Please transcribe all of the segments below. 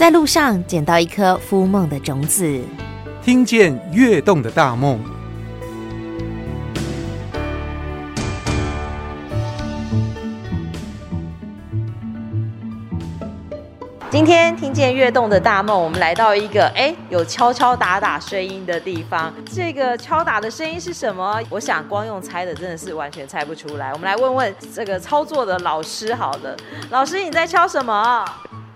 在路上捡到一颗孵梦的种子，听见跃动的大梦。今天听见跃动的大梦，我们来到一个哎有敲敲打打声音的地方。这个敲打的声音是什么？我想光用猜的真的是完全猜不出来。我们来问问这个操作的老师好了，老师你在敲什么？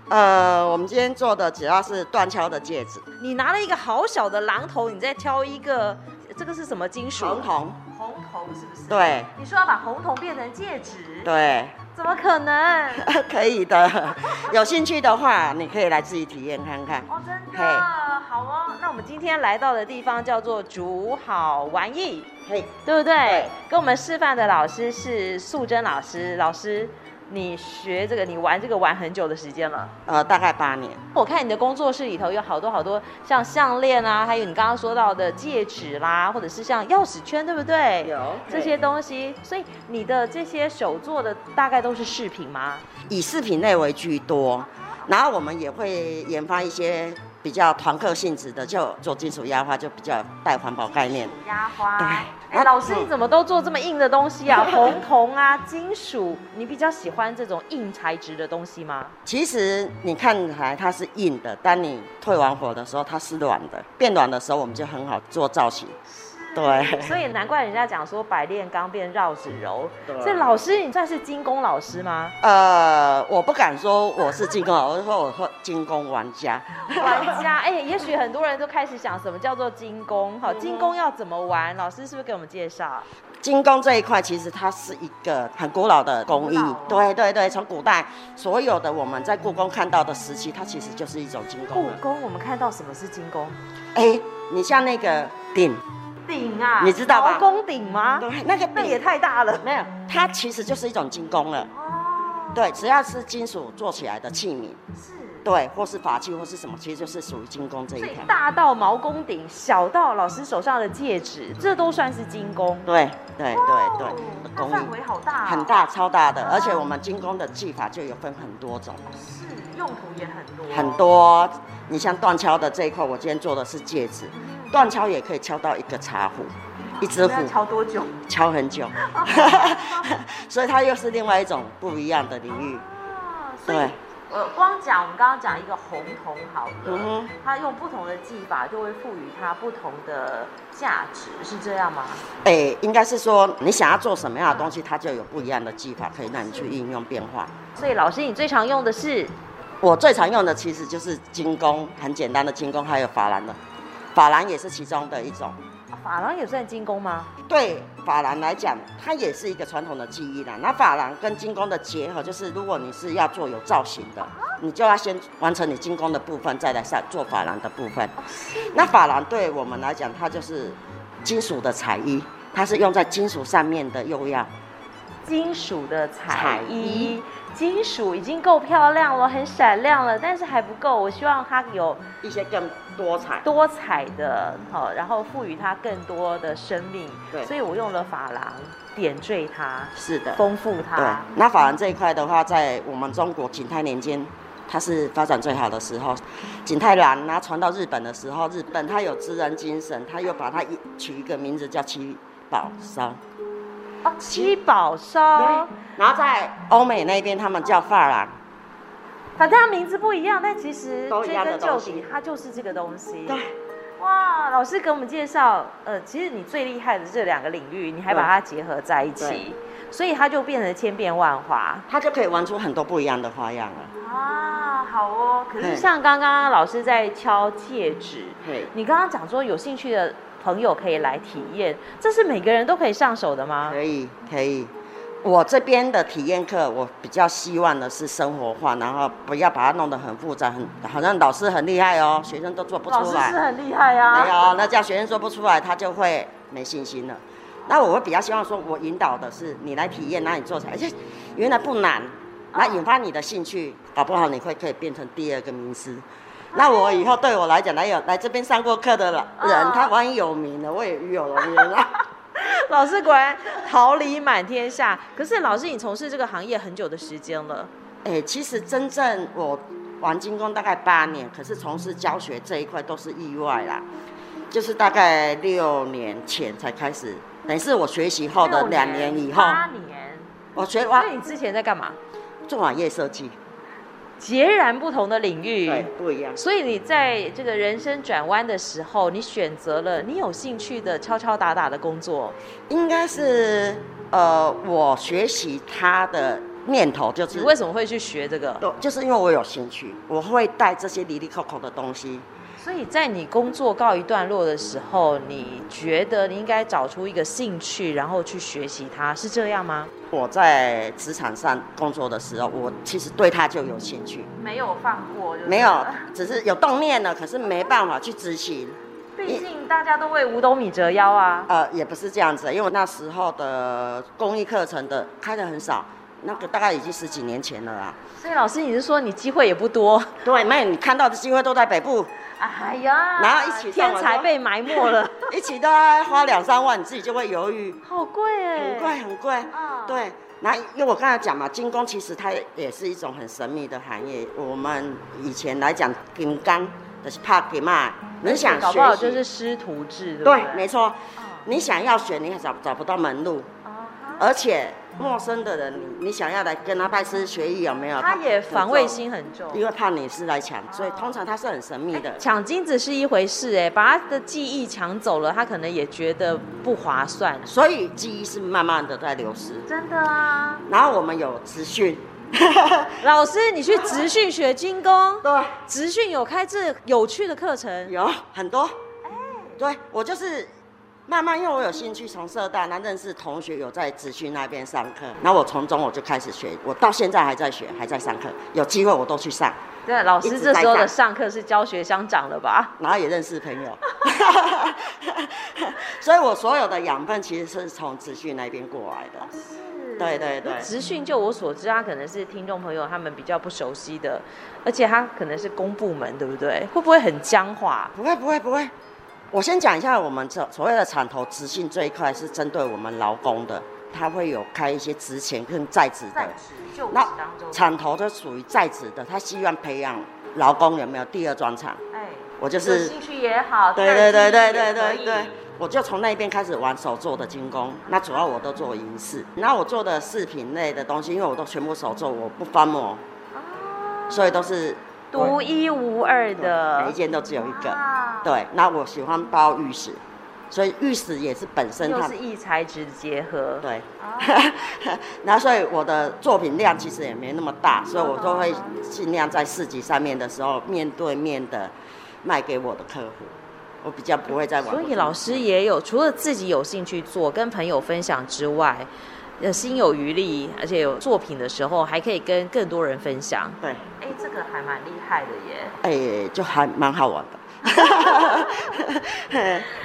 呃，我们今天做的主要是断敲的戒指。你拿了一个好小的榔头，你再挑一个，这个是什么金属？红铜。红铜是不是？对。你说要把红铜变成戒指？对。怎么可能？可以的，有兴趣的话，你可以来自己体验看看。哦，真的好哦。那我们今天来到的地方叫做煮好玩艺，嘿、对不对.跟我们示范的老师是素贞老师，老师。你学这个，你玩这个玩很久的时间了？呃，大概八年。我看你的工作室里头有好多好多像项链啊，还有你刚刚说到的戒指啦，或者是像钥匙圈，对不对？有这些东西。所以你的这些手做的大概都是饰品吗？以饰品类为居多，然后我们也会研发一些。比较团客性质的，就做金属压花，就比较带环保概念。压花，对。哎，老师，你怎么都做这么硬的东西啊？红铜啊，金属，你比较喜欢这种硬材质的东西吗？其实你看起来它是硬的，当你退完火的时候，它是软的。变软的时候，我们就很好做造型。对，所以难怪人家讲说百炼钢变绕指柔。所以老师，你算是精工老师吗？呃，我不敢说我是精工，我是说我是精工玩家。玩家，哎、欸，也许很多人都开始想什么叫做精工？好，精工要怎么玩？老师是不是给我们介绍？精工这一块其实它是一个很古老的工艺。对对对，从古代所有的我们在故宫看到的时期，它其实就是一种精工。故宫我们看到什么是精工？哎、欸，你像那个鼎。鼎啊，你知道吗？毛公鼎吗？对，那个鼎也太大了。没有，它其实就是一种精工了。哦。对，只要是金属做起来的器皿，是。对，或是法器或是什么，其实就是属于精工这一块。大到毛公鼎，小到老师手上的戒指，这都算是精工。对对对对。工范围好大。很大，超大的，而且我们精工的技法就有分很多种。是，用途也很多。很多，你像断敲的这一块，我今天做的是戒指。断敲也可以敲到一个茶壶，一只壶。敲多久？敲很久，所以它又是另外一种不一样的领域。啊、对，呃，光讲我们刚刚讲一个红铜好了，嗯，它用不同的技法就会赋予它不同的价值，是这样吗？哎、欸，应该是说你想要做什么样的东西，它就有不一样的技法可以让你去应用变化。所以老师，你最常用的是？我最常用的其实就是精工，很简单的精工，还有珐琅的。珐琅也是其中的一种，珐琅也算精工吗？对，珐琅来讲，它也是一个传统的技艺啦。那珐琅跟精工的结合，就是如果你是要做有造型的，你就要先完成你精工的部分，再来上做珐琅的部分。那珐琅对我们来讲，它就是金属的彩衣，它是用在金属上面的釉药。金属的彩衣。金属已经够漂亮了，很闪亮了，但是还不够。我希望它有一些更多彩、多彩的，好，然后赋予它更多的生命。对，所以我用了珐琅点缀它，是的，丰富它。对，那珐琅这一块的话，在我们中国景泰年间，它是发展最好的时候。景泰蓝，然后传到日本的时候，日本它有知人精神，它又把它取一个名字叫七宝烧。哦，七宝烧。然后在欧美那边，他们叫珐琅，反正它名字不一样，但其实追根究底，它就是这个东西。对，哇，老师给我们介绍，呃，其实你最厉害的这两个领域，你还把它结合在一起，所以它就变成千变万化，它就可以玩出很多不一样的花样了。啊，好哦。可是像刚刚老师在敲戒指，对，你刚刚讲说有兴趣的朋友可以来体验，这是每个人都可以上手的吗？可以，可以。我这边的体验课，我比较希望的是生活化，然后不要把它弄得很复杂，很好像老师很厉害哦，学生都做不出来。老师是很厉害啊。没有，那这样学生做不出来，他就会没信心了。那我会比较希望说，我引导的是你来体验，那你做起来，而且原来不难，来引发你的兴趣，搞不好你会可以变成第二个名师。那我以后对我来讲，来有来这边上过课的人，他很有名了，我也有名了。老师果然桃李满天下。可是老师，你从事这个行业很久的时间了。哎、欸，其实真正我玩精工大概八年，可是从事教学这一块都是意外啦，就是大概六年前才开始，等于是我学习后的两年以后。八年。我学完。那你之前在干嘛？做网页设计。截然不同的领域，对，不一样。所以你在这个人生转弯的时候，你选择了你有兴趣的敲敲打打的工作，应该是呃，我学习他的念头就是。你为什么会去学这个？就是因为我有兴趣，我会带这些离离扣扣的东西。所以在你工作告一段落的时候，你觉得你应该找出一个兴趣，然后去学习它，是这样吗？我在职场上工作的时候，我其实对它就有兴趣，没有放过，没有，只是有动念了，可是没办法去执行。毕竟大家都为五斗米折腰啊。呃，也不是这样子，因为我那时候的公益课程的开的很少，那个大概已经十几年前了啦。所以老师，你是说你机会也不多？对，没有，你看到的机会都在北部。哎呀，然后一起天才被埋没了，一起都要花两三万，你自己就会犹豫。好贵哎，很贵很贵。啊，对。那因为我刚才讲嘛，金工其实它也是一种很神秘的行业。我们以前来讲，金刚的是怕给嘛，你想学，搞不好就是师徒制，对，没错。你想要学，你还找找不到门路，而且。陌生的人，你你想要来跟他拜师学艺有没有？他也防卫心很重，因为怕你是来抢，所以通常他是很神秘的。抢金子是一回事，哎，把他的技艺抢走了，他可能也觉得不划算。所以技艺是慢慢的在流失。真的啊。然后我们有职训，老师，你去职训学金工？对。职训有开这有趣的课程？有很多。哎。对，我就是。慢慢，因为我有兴趣，从社大那认识同学有在职训那边上课，那我从中我就开始学，我到现在还在学，还在上课，有机会我都去上。对，老师这时候的上课是教学相长了吧？然后也认识朋友，所以我所有的养分其实是从职训那边过来的。是，对对对。职训就我所知，他可能是听众朋友他们比较不熟悉的，而且他可能是公部门，对不对？会不会很僵化？不会不会不会。我先讲一下，我们这所谓的产投执行这一块是针对我们劳工的，他会有开一些职前跟在职的。那产投就属于在职的，他希望培养劳工有没有第二专长？哎，我就是兴趣也好，对对对对对对对，我就从那边开始玩手做的精工，那主要我都做银饰，然后我做的饰品类的东西，因为我都全部手做，我不翻模，所以都是。独一无二的，每一件都只有一个。对，那我喜欢包玉石，所以玉石也是本身它是异材质的结合。对，那所以我的作品量其实也没那么大，所以我都会尽量在市集上面的时候面对面的卖给我的客户，我比较不会再玩。所以老师也有除了自己有兴趣做，跟朋友分享之外。心有余力，而且有作品的时候，还可以跟更多人分享。对，哎，这个还蛮厉害的耶。哎，就还蛮好玩的。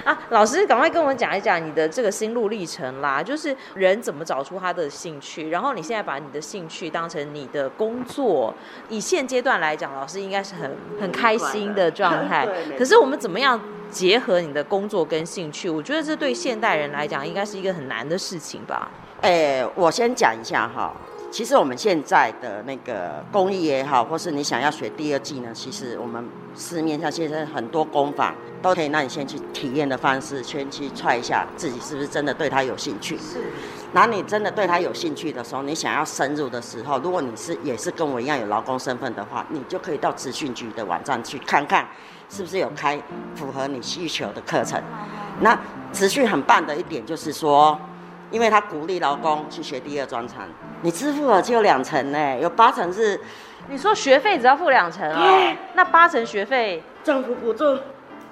啊，老师，赶快跟我们讲一讲你的这个心路历程啦。就是人怎么找出他的兴趣，然后你现在把你的兴趣当成你的工作。以现阶段来讲，老师应该是很很开心的状态。可是我们怎么样结合你的工作跟兴趣？我觉得这对现代人来讲，应该是一个很难的事情吧。哎、欸，我先讲一下哈。其实我们现在的那个工艺也好，或是你想要学第二技呢，其实我们市面上现在很多工坊都可以让你先去体验的方式，先去踹一下自己是不是真的对他有兴趣。是。然后你真的对他有兴趣的时候，你想要深入的时候，如果你是也是跟我一样有劳工身份的话，你就可以到资讯局的网站去看看，是不是有开符合你需求的课程。那职训很棒的一点就是说。因为他鼓励劳工去学第二专长，你支付了只有两成呢，有八成是，你说学费只要付两成啊？那八成学费？政府补助，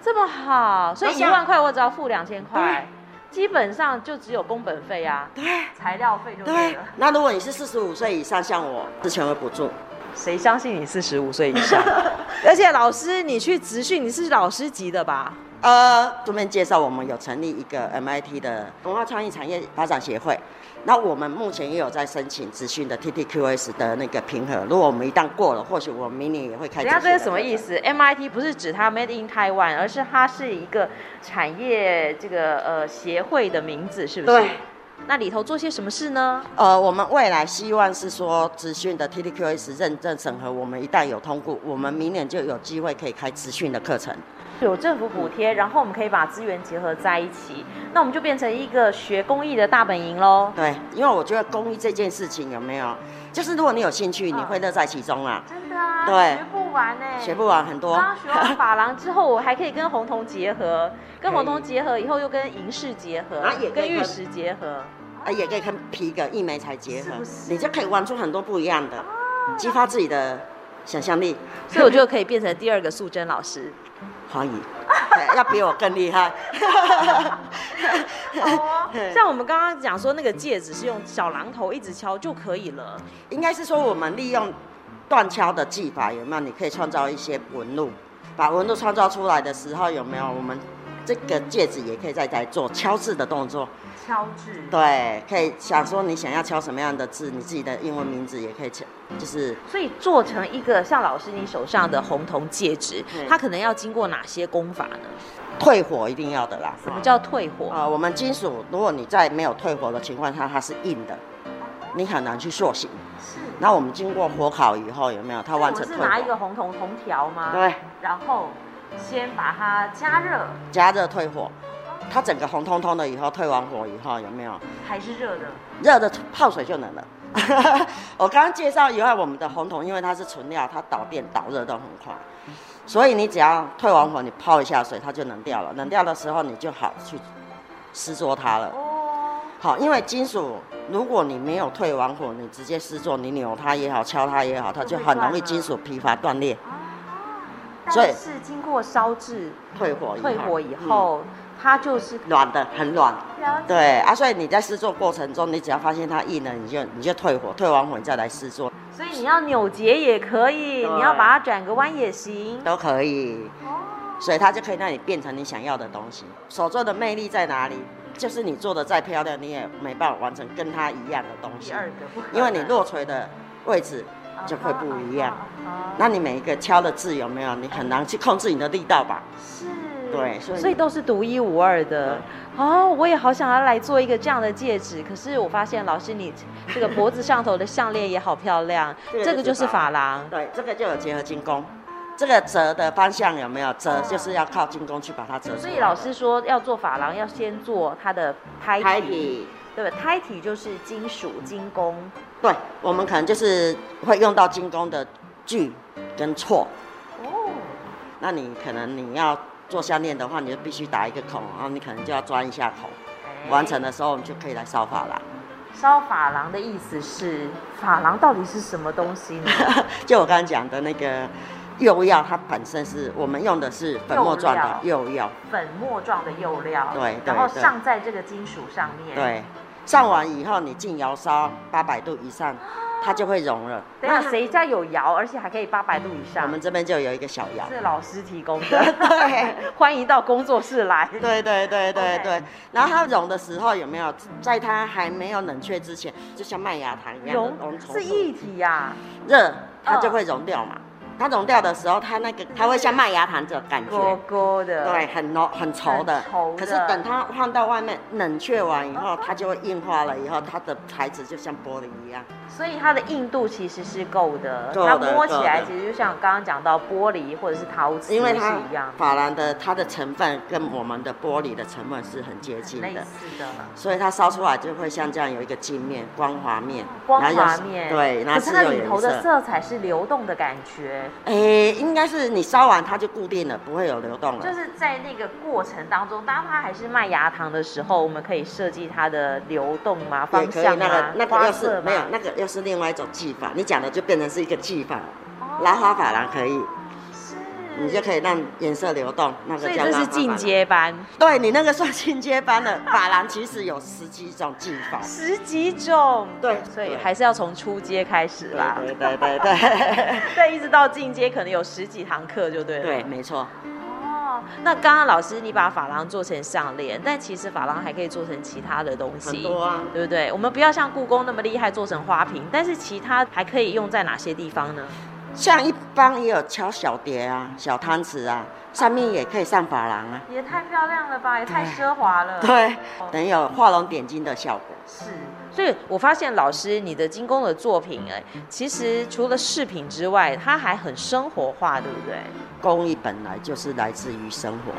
这么好，所以一万块我只要付两千块，基本上就只有工本费啊，对，材料费就对了。那如果你是四十五岁以上，像我是全额补助，谁相信你四十五岁以上？而且老师，你去职训，你是老师级的吧？呃，顺便介绍，我们有成立一个 MIT 的文化创意产业发展协会。那我们目前也有在申请资讯的 TTQS 的那个评核。如果我们一旦过了，或许我们明年也会开。等下这是什么意思？MIT 不是指它 Made in Taiwan，而是它是一个产业这个呃协会的名字，是不是？对。那里头做些什么事呢？呃，我们未来希望是说资讯的 TTQS 认证审核，我们一旦有通过，我们明年就有机会可以开资讯的课程。有政府补贴，然后我们可以把资源结合在一起，那我们就变成一个学公益的大本营喽。对，因为我觉得公益这件事情有没有，就是如果你有兴趣，你会乐在其中啊。真的啊，对，学不完哎，学不完很多。刚学完法郎之后，我还可以跟红铜结合，跟红铜结合以后又跟银饰结合，啊，也跟玉石结合，啊，也可以跟皮革、异媒材结合，你就可以玩出很多不一样的，激发自己的想象力。所以我就可以变成第二个素贞老师。可以，要比我更厉害。像我们刚刚讲说，那个戒指是用小榔头一直敲就可以了。应该是说，我们利用断敲的技法，有没有？你可以创造一些纹路，把纹路创造出来的时候，有没有？我们这个戒指也可以再来做敲字的动作。敲字。对，可以想说你想要敲什么样的字，你自己的英文名字也可以敲，就是。所以做成一个像老师你手上的红铜戒指，它可能要经过哪些功法呢？退火一定要的啦。什么叫退火？啊、呃，我们金属如果你在没有退火的情况下，它是硬的，你很难去塑形。是。那我们经过火烤以后，有没有它完成退火？是拿一个红铜铜条吗？对。然后先把它加热。加热退火。它整个红彤彤的，以后退完火以后有没有？还是热的。热的泡水就能了。我刚刚介绍以外，我们的红铜因为它是纯料，它导电导热都很快，所以你只要退完火，你泡一下水，它就冷掉了。冷掉的时候，你就好去施作它了。哦。好，因为金属，如果你没有退完火，你直接施作，你扭它也好，敲它也好，它就很容易金属疲乏断裂。所以是经过烧制退火退火以后。嗯它就是软的，很软。对啊，所以你在试做过程中，你只要发现它硬了，你就你就退火，退完火你再来试做。所以你要扭结也可以，你要把它转个弯也行，都可以。哦所以它就可以让你变成你想要的东西。手做的魅力在哪里？就是你做的再漂亮，你也没办法完成跟它一样的东西。第二个，因为你落锤的位置就会不一样。那你每一个敲的字有没有？你很难去控制你的力道吧？是。对，所以，所以都是独一无二的。哦，我也好想要来做一个这样的戒指。可是我发现老师，你这个脖子上头的项链也好漂亮。这个就是珐琅。对，这个就有结合金工。这个折的方向有没有折？就是要靠金工去把它折。所以老师说要做珐琅，要先做它的胎体，胎体对吧？胎体就是金属金工。对，我们可能就是会用到金工的锯跟锉。哦。那你可能你要。做项链的话，你就必须打一个孔，然后你可能就要钻一下孔。欸、完成的时候，我们就可以来烧珐琅。烧珐琅的意思是，珐琅到底是什么东西呢？就我刚刚讲的那个釉料，它本身是我们用的是粉末状的釉料。粉末状的釉料。对。然后上在这个金属上面。对。上完以后，你进窑烧八百度以上。它就会融了。那，谁家有窑，而且还可以八百度以上？我们这边就有一个小窑，是老师提供的。对，欢迎到工作室来。对对对对对。然后它融的时候有没有，在它还没有冷却之前，就像麦芽糖一样融，是液体呀。热，它就会融掉嘛。它融掉的时候，它那个它会像麦芽糖这种感觉，勾勾的，对，很浓很稠的。稠。可是等它放到外面冷却完以后，它就会硬化了，以后它的材质就像玻璃一样。所以它的硬度其实是够的，它摸起来其实就像刚刚讲到玻璃或者是陶瓷，因为它是一样。珐琅的它的成分跟我们的玻璃的成分是很接近的，类似的，所以它烧出来就会像这样有一个镜面、光滑面。光滑面，对，可是它里头的色彩是流动的感觉。哎、欸，应该是你烧完它就固定了，不会有流动了。就是在那个过程当中，当它还是麦芽糖的时候，我们可以设计它的流动嘛，方向啊，那个那个又是没有那个。又是另外一种技法，你讲的就变成是一个技法，拉花珐琅可以，是，你就可以让颜色流动，那个叫拉花珐琅。所以这是进阶班。对，你那个算进阶班的珐琅，其实有十几种技法。十几种。对，所以还是要从初阶开始啦。对对对对。对，一直到进阶，可能有十几堂课就对了。对，没错。那刚刚老师你把珐琅做成项链，但其实珐琅还可以做成其他的东西，很多啊，对不对？我们不要像故宫那么厉害做成花瓶，但是其他还可以用在哪些地方呢？像一般也有敲小碟啊、小汤匙啊，上面也可以上珐琅啊。也太漂亮了吧，也太奢华了。对，等于有画龙点睛的效果。是，所以我发现老师你的精工的作品，哎，其实除了饰品之外，它还很生活化，对不对？工艺本来就是来自于生活。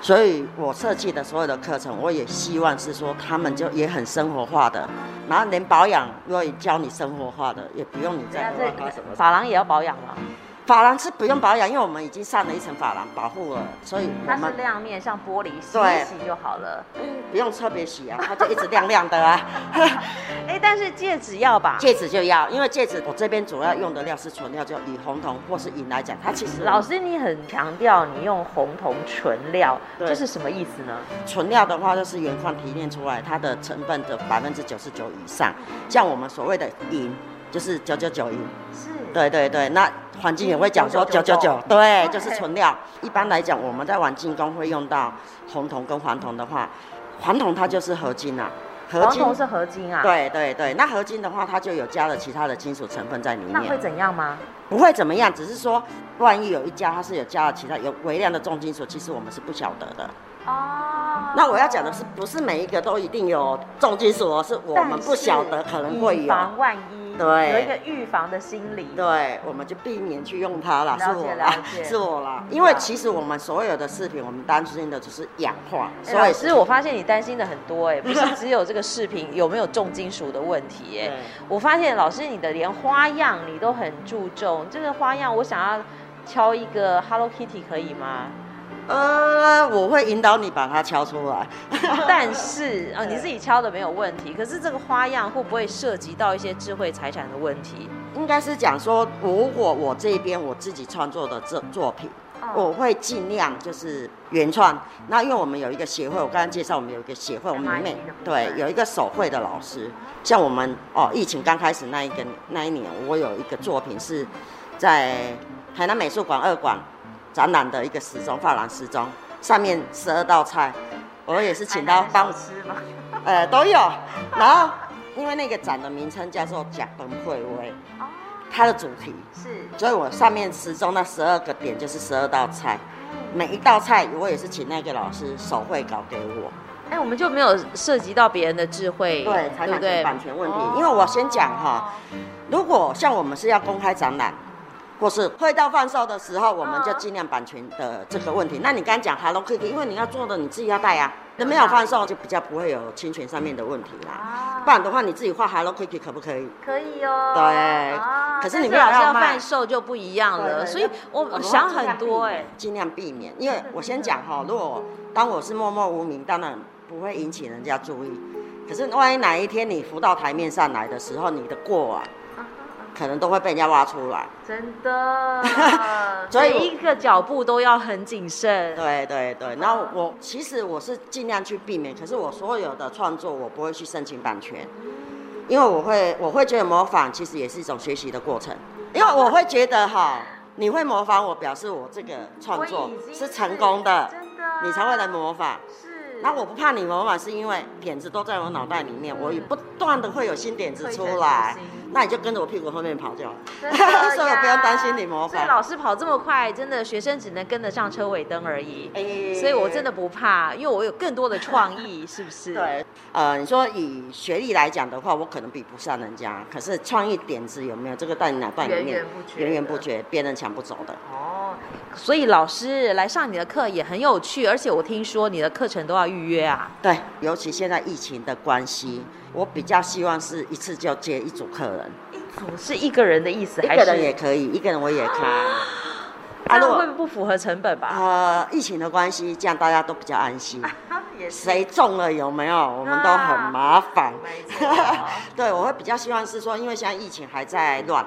所以我设计的所有的课程，我也希望是说，他们就也很生活化的，然后连保养，如果教你生活化的，也不用你再额外花什么。法郎也要保养吗？珐琅是不用保养，因为我们已经上了一层珐琅保护了，所以它是亮面，像玻璃，洗一洗就好了。嗯，不用特别洗啊，它就一直亮亮的啊。哎，但是戒指要吧？戒指就要，因为戒指我这边主要用的料是纯料，就以红铜或是银来讲，它其实老师你很强调你用红铜纯料，这是什么意思呢？纯料的话就是原矿提炼出来，它的成分的百分之九十九以上，像我们所谓的银。就是九九九银，是，对对对，那环境也会讲说九九九，对，就是纯料。一般来讲，我们在玩进工会用到红铜跟黄铜的话，黄铜它就是合金啊，合金黄铜是合金啊，对对对，那合金的话，它就有加了其他的金属成分在里面。那会怎样吗？不会怎么样，只是说万一有一家它是有加了其他有微量的重金属，其实我们是不晓得的。哦，那我要讲的是，不是每一个都一定有重金属哦，是我们不晓得可能会有。以防万一，对，有一个预防的心理。对，我们就避免去用它了。是我啦，是我啦。因为其实我们所有的饰品，我们担心的就是氧化。所以，其实我发现你担心的很多哎，不是只有这个饰品有没有重金属的问题哎。我发现老师你的连花样你都很注重。这个花样我想要敲一个 Hello Kitty 可以吗？呃，我会引导你把它敲出来，但是啊，你自己敲的没有问题。可是这个花样会不会涉及到一些智慧财产的问题？应该是讲说，如果我这边我自己创作的这作品，我会尽量就是原创。那因为我们有一个协会，我刚刚介绍我们有一个协会，我们里面对有一个手绘的老师。像我们哦，疫情刚开始那一个那一年，我有一个作品是在台南美术馆二馆。展览的一个时钟，珐琅时钟，上面十二道菜，我也是请他帮我吃吗？呃，都有。然后，因为那个展的名称叫做“甲崩会威”，它的主题是，所以我上面时钟那十二个点就是十二道菜，每一道菜我也是请那个老师手绘稿给我。哎，我们就没有涉及到别人的智慧，对，财产权版权问题。因为我先讲哈，如果像我们是要公开展览。或是会到贩售的时候，我们就尽量版权的这个问题。那你刚刚讲 Hello Kitty，因为你要做的你自己要带啊，那没有贩售就比较不会有侵权上面的问题啦。不然的话，你自己画 Hello Kitty 可不可以？可以哦。对。可是你没有要贩售就不一样了，所以我想很多哎，尽量避免。因为我先讲哈，如果当我是默默无名，当然不会引起人家注意。可是万一哪一天你浮到台面上来的时候，你的过往。可能都会被人家挖出来，真的，所以每一个脚步都要很谨慎。对对对，然后我其实我是尽量去避免，可是我所有的创作我不会去申请版权，因为我会我会觉得模仿其实也是一种学习的过程，因为我会觉得哈，你会模仿我，表示我这个创作是成功的，真的，你才会来模仿。是。那我不怕你模仿，是因为点子都在我脑袋里面，我也不断的会有新点子出来，那你就跟着我屁股后面跑就好了，所以我不用担心你模仿。所以老师跑这么快，真的学生只能跟得上车尾灯而已。所以我真的不怕，因为我有更多的创意，是不是？对，呃，你说以学历来讲的话，我可能比不上人家，可是创意点子有没有？这个在你脑袋里面源源不绝，源源不绝，别人抢不走的。哦。所以老师来上你的课也很有趣，而且我听说你的课程都要预约啊。对，尤其现在疫情的关系，我比较希望是一次就接一组客人。一组是一个人的意思，还是一个人也可以？一个人我也开。啊，那会不会不符合成本吧？呃，疫情的关系，这样大家都比较安心。谁中了有没有？我们都很麻烦。对，我会比较希望是说，因为现在疫情还在乱。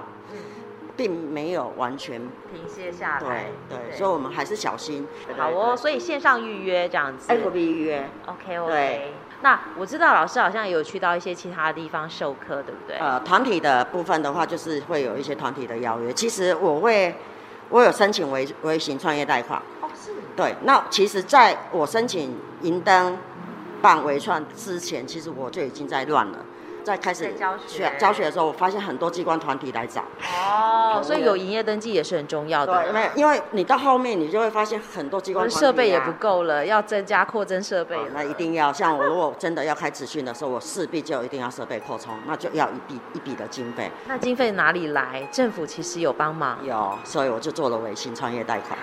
并没有完全停歇下来，对对，所以我们还是小心。好哦，所以线上预约这样子，FB 预约，OK OK。那我知道老师好像有去到一些其他的地方授课，对不对？呃，团体的部分的话，就是会有一些团体的邀约。其实我会，我有申请微微型创业贷款。哦，是。对，那其实在我申请银灯办微创之前，其实我就已经在乱了。在开始教学教学的时候，我发现很多机关团体来找。哦，所以有营业登记也是很重要的。对，没有，因为你到后面你就会发现很多机关团体、啊、设备也不够了，要增加扩增设备、哦。那一定要，像我如果真的要开职训的时候，我势必就一定要设备扩充，那就要一笔一笔的经费。那经费哪里来？政府其实有帮忙。有，所以我就做了微信创业贷款。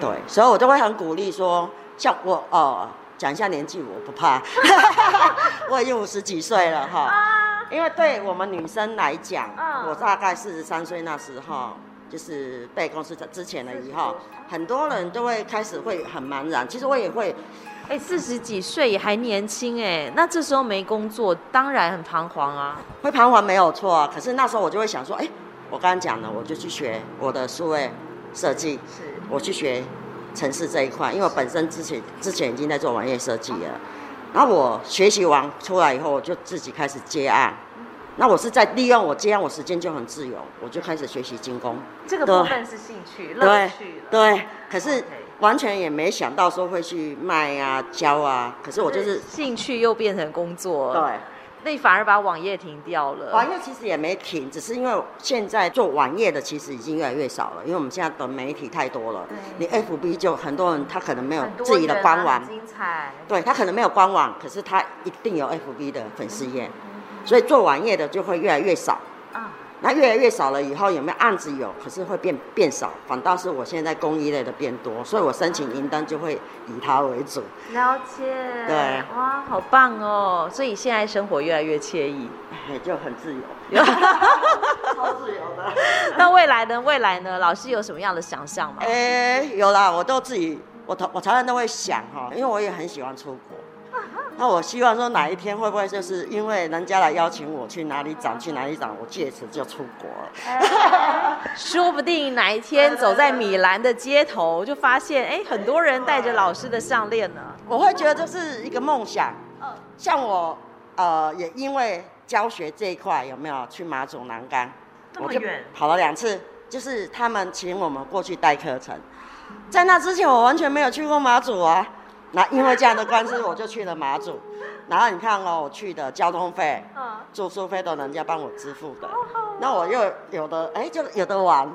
对，所以我就会很鼓励说，像我哦，讲一下年纪，我不怕，我已经五十几岁了哈。因为对我们女生来讲，我大概四十三岁那时候，就是被公司之前的以后，很多人都会开始会很茫然。其实我也会，哎，四十几岁也还年轻哎，那这时候没工作，当然很彷徨啊。会彷徨没有错啊，可是那时候我就会想说，哎，我刚刚讲了，我就去学我的数位设计。是。我去学程式这一块，因为我本身之前之前已经在做网页设计了。然后我学习完出来以后，我就自己开始接案。那我是在利用我接案，我时间就很自由，我就开始学习精工。这个部分是兴趣、乐趣。对，可是完全也没想到说会去卖啊、教啊。可是我就是兴趣又变成工作。对。那你反而把网页停掉了？网页其实也没停，只是因为现在做网页的其实已经越来越少了，因为我们现在的媒体太多了。你 FB 就很多人，他可能没有自己的官网。精彩。对，他可能没有官网，可是他一定有 FB 的粉丝页，所以做网页的就会越来越少。那越来越少了，以后有没有案子有？可是会变变少，反倒是我现在公益类的变多，所以我申请营登就会以它为主。了解。对。哇，好棒哦！所以现在生活越来越惬意，也就很自由。超自由的。那未来呢？未来呢？老师有什么样的想象吗？哎、欸，有啦，我都自己，我我常常都会想哈，因为我也很喜欢出国。那我希望说哪一天会不会就是因为人家来邀请我去哪里长，去哪里长，我借此就出国了。说不定哪一天走在米兰的街头，就发现哎，很多人戴着老师的项链呢。我会觉得这是一个梦想。像我呃，也因为教学这一块有没有去马祖南竿？这么远？跑了两次，就是他们请我们过去带课程。在那之前，我完全没有去过马祖啊。那因为这样的关系，我就去了马祖。然后你看哦，我去的交通费、住宿费都人家帮我支付的。那我又有的哎，就有的玩。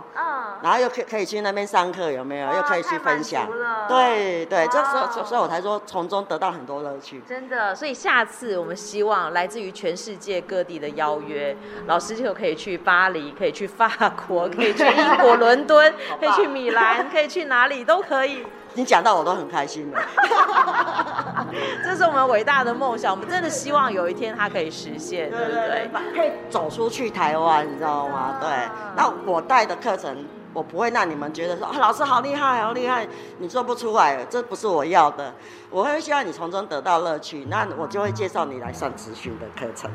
然后又可可以去那边上课，有没有？又可以去分享。对对，这时候所以我才说从中得到很多乐趣。真的，所以下次我们希望来自于全世界各地的邀约，老师就可以去巴黎，可以去法国，可以去英国 伦敦，可以去米兰，可以去哪里都可以。你讲到我都很开心了，这是我们伟大的梦想，我们真的希望有一天它可以实现，对不对？可以走出去台湾，你知道吗？对。那我带的课程，我不会让你们觉得说啊，老师好厉害，好厉害，你做不出来，这不是我要的。我会希望你从中得到乐趣，那我就会介绍你来上职训的课程，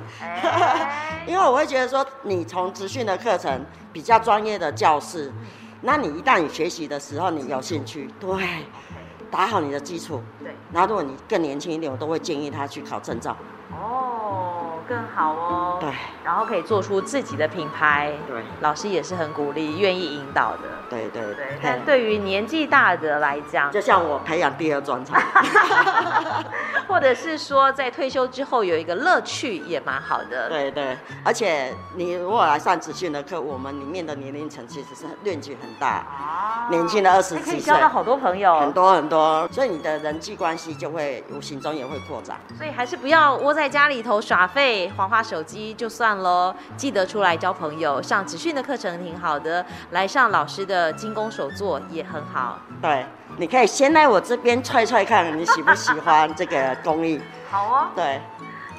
因为我会觉得说，你从职训的课程比较专业的教室。那你一旦你学习的时候，你有兴趣，对，打好你的基础，对。然后如果你更年轻一点，我都会建议他去考证照。哦，更好哦。对。然后可以做出自己的品牌。对。老师也是很鼓励、愿意引导的。对对对。但对于年纪大的来讲，就像我培养第二专长。或者是说，在退休之后有一个乐趣也蛮好的。对对，而且你如果来上职训的课，我们里面的年龄层其实是论据很大，啊、年轻的二十几岁，可以交到好多朋友，很多很多，所以你的人际关系就会无形中也会扩展。所以还是不要窝在家里头耍废，划划手机就算喽。记得出来交朋友，上职训的课程挺好的，来上老师的精工手作也很好。对。你可以先来我这边踹踹看，你喜不喜欢这个工艺？好哦。对，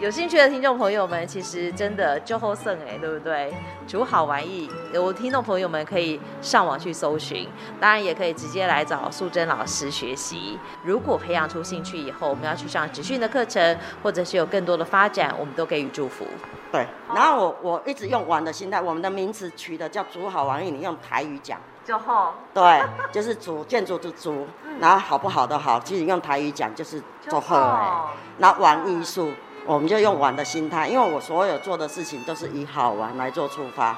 有兴趣的听众朋友们，其实真的就好胜哎，对不对？煮好玩意，有听众朋友们可以上网去搜寻，当然也可以直接来找素贞老师学习。如果培养出兴趣以后，我们要去上职训的课程，或者是有更多的发展，我们都给予祝福。对。然后我我一直用玩的心态，我们的名词取的叫煮好玩意，你用台语讲。就好，对，就是煮建筑的煮，然后好不好的好，其实用台语讲就是做好哎。那玩艺术，我们就用玩的心态，因为我所有做的事情都是以好玩来做出发。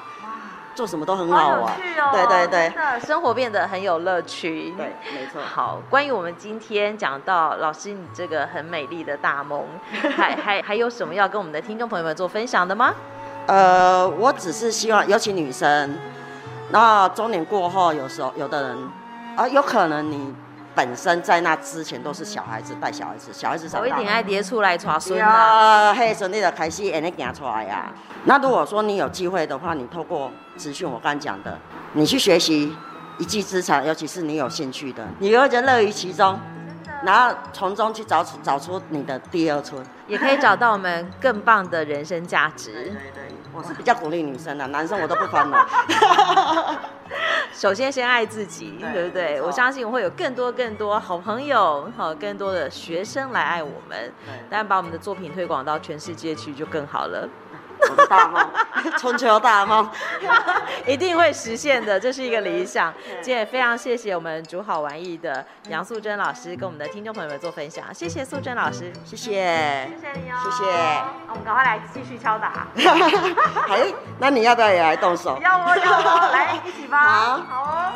做什么都很好玩。对对对，生活变得很有乐趣。对，没错。好，关于我们今天讲到老师你这个很美丽的大梦，还还还有什么要跟我们的听众朋友们做分享的吗？呃，我只是希望，尤其女生，那中年过后，有时候有的人，啊、呃，有可能你。本身在那之前都是小孩子带小孩子，小孩子有一定爱爹出来抓孙啊，嘿，所以你的开始安尼行出来呀。那如果说你有机会的话，你透过资讯我刚讲的，你去学习一技之长，尤其是你有兴趣的，你会觉得乐于其中，然后从中去找出找出你的第二春，也可以找到我们更棒的人生价值。对，对对，我是比较鼓励女生的，男生我都不分了。首先，先爱自己，对，对不对？我相信我会有更多更多好朋友，好更多的学生来爱我们。当然，把我们的作品推广到全世界去就更好了。我的大梦，春秋大梦，一定会实现的，这是一个理想。今天也非常谢谢我们煮好玩意的杨素贞老师跟我们的听众朋友们做分享，谢谢素贞老师，谢谢，谢谢你哦，谢谢。我们赶快来继续敲打。哎，那你要不要也来动手？要哦要哦来一起吧。好，好哦。